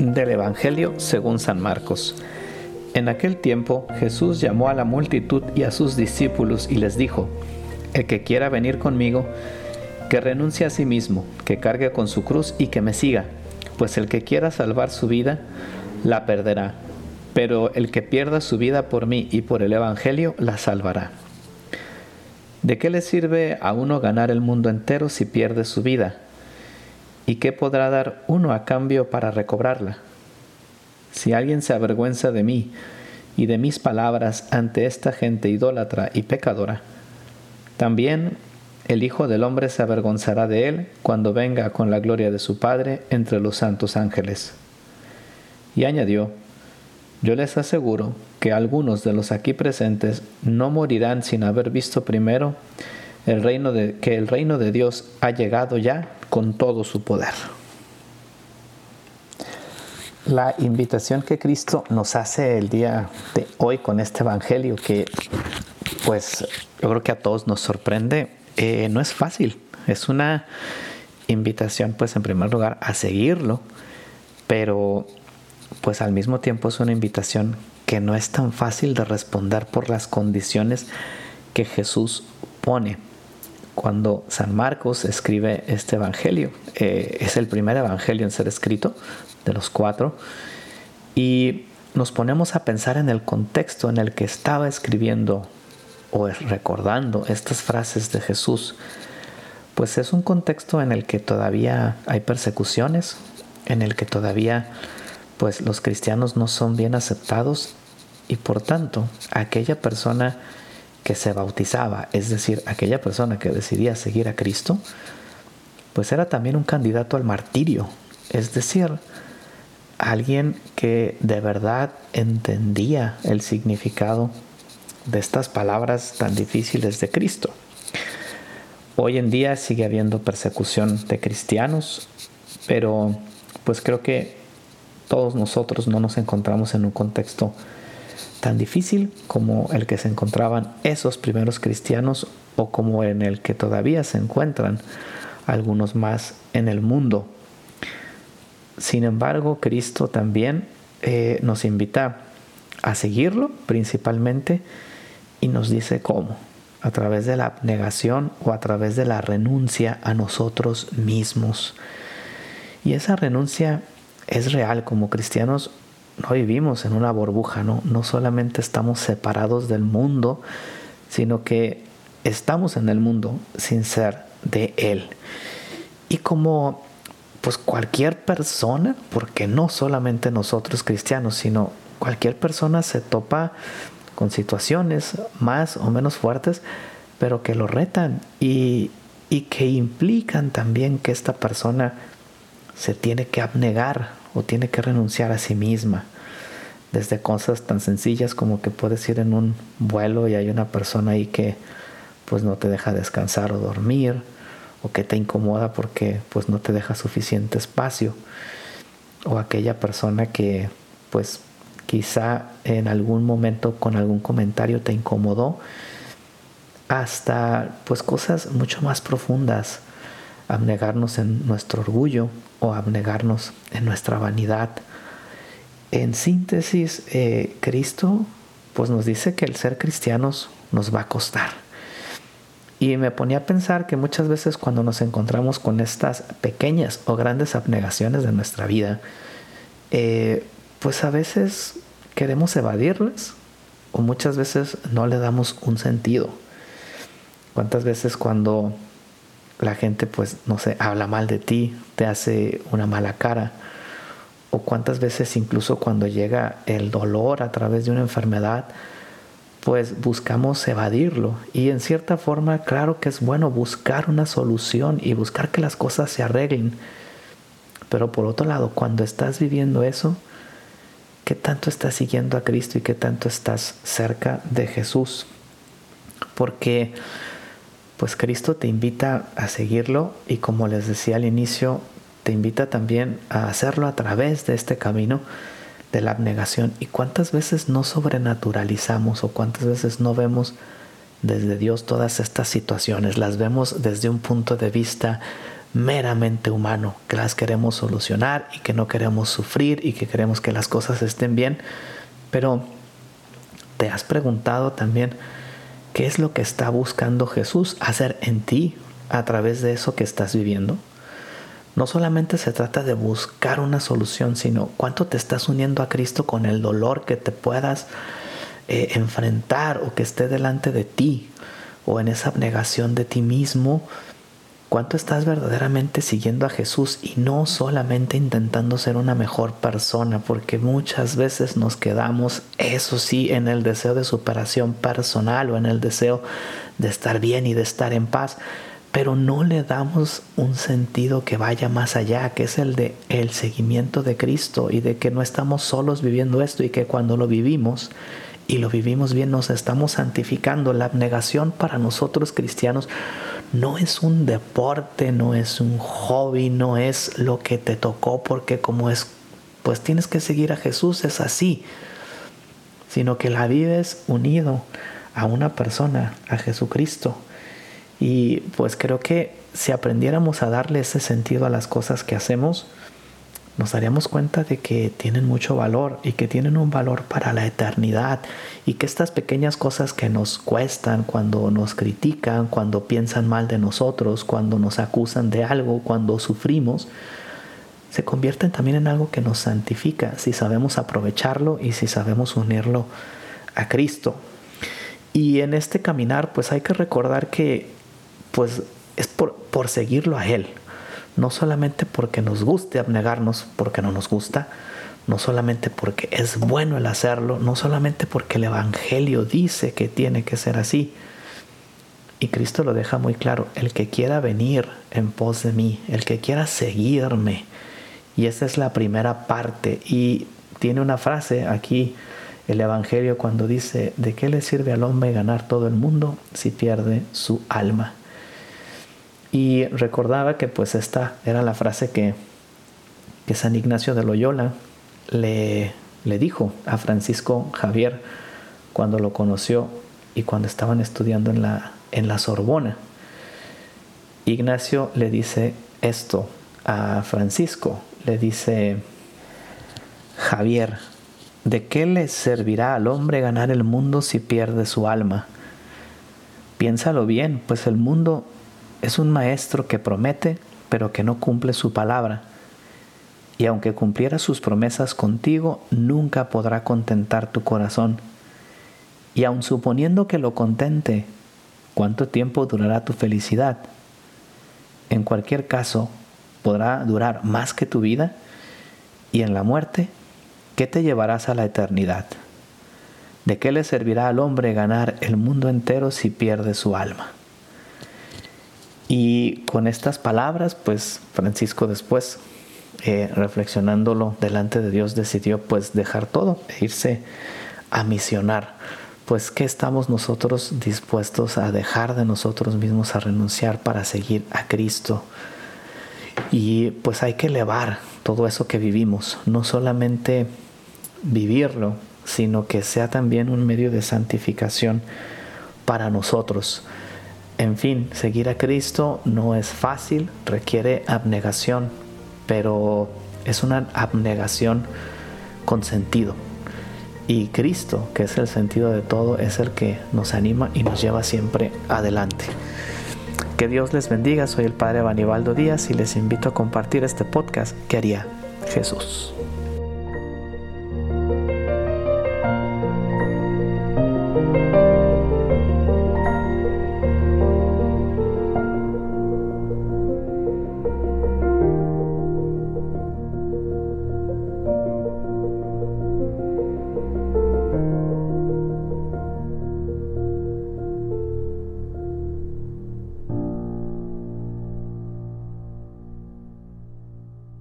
del Evangelio según San Marcos. En aquel tiempo Jesús llamó a la multitud y a sus discípulos y les dijo, El que quiera venir conmigo, que renuncie a sí mismo, que cargue con su cruz y que me siga, pues el que quiera salvar su vida, la perderá, pero el que pierda su vida por mí y por el Evangelio, la salvará. ¿De qué le sirve a uno ganar el mundo entero si pierde su vida? ¿Y qué podrá dar uno a cambio para recobrarla? Si alguien se avergüenza de mí y de mis palabras ante esta gente idólatra y pecadora, también el Hijo del Hombre se avergonzará de él cuando venga con la gloria de su Padre entre los santos ángeles. Y añadió, yo les aseguro que algunos de los aquí presentes no morirán sin haber visto primero el reino de, que el reino de Dios ha llegado ya con todo su poder. La invitación que Cristo nos hace el día de hoy con este Evangelio que pues yo creo que a todos nos sorprende, eh, no es fácil, es una invitación pues en primer lugar a seguirlo, pero pues al mismo tiempo es una invitación que no es tan fácil de responder por las condiciones que Jesús pone. Cuando San Marcos escribe este Evangelio, eh, es el primer Evangelio en ser escrito de los cuatro, y nos ponemos a pensar en el contexto en el que estaba escribiendo o recordando estas frases de Jesús, pues es un contexto en el que todavía hay persecuciones, en el que todavía pues los cristianos no son bien aceptados y por tanto aquella persona que se bautizaba, es decir, aquella persona que decidía seguir a Cristo, pues era también un candidato al martirio, es decir, alguien que de verdad entendía el significado de estas palabras tan difíciles de Cristo. Hoy en día sigue habiendo persecución de cristianos, pero pues creo que todos nosotros no nos encontramos en un contexto tan difícil como el que se encontraban esos primeros cristianos o como en el que todavía se encuentran algunos más en el mundo. Sin embargo, Cristo también eh, nos invita a seguirlo principalmente y nos dice cómo, a través de la abnegación o a través de la renuncia a nosotros mismos. Y esa renuncia es real, como cristianos no vivimos en una burbuja, ¿no? No solamente estamos separados del mundo, sino que estamos en el mundo sin ser de él. Y como pues cualquier persona, porque no solamente nosotros cristianos, sino cualquier persona se topa con situaciones más o menos fuertes, pero que lo retan y, y que implican también que esta persona se tiene que abnegar o tiene que renunciar a sí misma. Desde cosas tan sencillas como que puedes ir en un vuelo y hay una persona ahí que pues no te deja descansar o dormir o que te incomoda porque pues no te deja suficiente espacio o aquella persona que pues quizá en algún momento con algún comentario te incomodó hasta pues cosas mucho más profundas abnegarnos en nuestro orgullo o abnegarnos en nuestra vanidad. En síntesis, eh, Cristo pues nos dice que el ser cristianos nos va a costar. Y me ponía a pensar que muchas veces cuando nos encontramos con estas pequeñas o grandes abnegaciones de nuestra vida, eh, pues a veces queremos evadirlas o muchas veces no le damos un sentido. ¿Cuántas veces cuando la gente pues no sé, habla mal de ti, te hace una mala cara. O cuántas veces incluso cuando llega el dolor a través de una enfermedad, pues buscamos evadirlo. Y en cierta forma, claro que es bueno buscar una solución y buscar que las cosas se arreglen. Pero por otro lado, cuando estás viviendo eso, ¿qué tanto estás siguiendo a Cristo y qué tanto estás cerca de Jesús? Porque pues Cristo te invita a seguirlo y como les decía al inicio, te invita también a hacerlo a través de este camino de la abnegación. ¿Y cuántas veces no sobrenaturalizamos o cuántas veces no vemos desde Dios todas estas situaciones? Las vemos desde un punto de vista meramente humano, que las queremos solucionar y que no queremos sufrir y que queremos que las cosas estén bien. Pero te has preguntado también qué es lo que está buscando Jesús hacer en ti a través de eso que estás viviendo. No solamente se trata de buscar una solución, sino cuánto te estás uniendo a Cristo con el dolor que te puedas eh, enfrentar o que esté delante de ti o en esa abnegación de ti mismo cuánto estás verdaderamente siguiendo a Jesús y no solamente intentando ser una mejor persona, porque muchas veces nos quedamos, eso sí, en el deseo de superación personal o en el deseo de estar bien y de estar en paz, pero no le damos un sentido que vaya más allá, que es el de el seguimiento de Cristo y de que no estamos solos viviendo esto y que cuando lo vivimos y lo vivimos bien nos estamos santificando. La abnegación para nosotros cristianos no es un deporte, no es un hobby, no es lo que te tocó porque como es, pues tienes que seguir a Jesús, es así, sino que la vives unido a una persona, a Jesucristo. Y pues creo que si aprendiéramos a darle ese sentido a las cosas que hacemos, nos daríamos cuenta de que tienen mucho valor y que tienen un valor para la eternidad y que estas pequeñas cosas que nos cuestan cuando nos critican, cuando piensan mal de nosotros, cuando nos acusan de algo, cuando sufrimos, se convierten también en algo que nos santifica si sabemos aprovecharlo y si sabemos unirlo a Cristo. Y en este caminar pues hay que recordar que pues es por, por seguirlo a Él no solamente porque nos guste abnegarnos, porque no nos gusta, no solamente porque es bueno el hacerlo, no solamente porque el Evangelio dice que tiene que ser así. Y Cristo lo deja muy claro, el que quiera venir en pos de mí, el que quiera seguirme. Y esa es la primera parte. Y tiene una frase aquí, el Evangelio, cuando dice, ¿de qué le sirve al hombre ganar todo el mundo si pierde su alma? Y recordaba que pues esta era la frase que, que San Ignacio de Loyola le, le dijo a Francisco Javier cuando lo conoció y cuando estaban estudiando en la, en la Sorbona. Ignacio le dice esto a Francisco, le dice, Javier, ¿de qué le servirá al hombre ganar el mundo si pierde su alma? Piénsalo bien, pues el mundo es un maestro que promete, pero que no cumple su palabra. Y aunque cumpliera sus promesas contigo, nunca podrá contentar tu corazón. Y aun suponiendo que lo contente, ¿cuánto tiempo durará tu felicidad? En cualquier caso, podrá durar más que tu vida. Y en la muerte, ¿qué te llevarás a la eternidad? ¿De qué le servirá al hombre ganar el mundo entero si pierde su alma? Y con estas palabras, pues Francisco después, eh, reflexionándolo delante de Dios, decidió pues dejar todo e irse a misionar. Pues ¿qué estamos nosotros dispuestos a dejar de nosotros mismos, a renunciar para seguir a Cristo? Y pues hay que elevar todo eso que vivimos, no solamente vivirlo, sino que sea también un medio de santificación para nosotros. En fin, seguir a Cristo no es fácil, requiere abnegación, pero es una abnegación con sentido. Y Cristo, que es el sentido de todo, es el que nos anima y nos lleva siempre adelante. Que Dios les bendiga, soy el Padre Banibaldo Díaz y les invito a compartir este podcast que haría Jesús.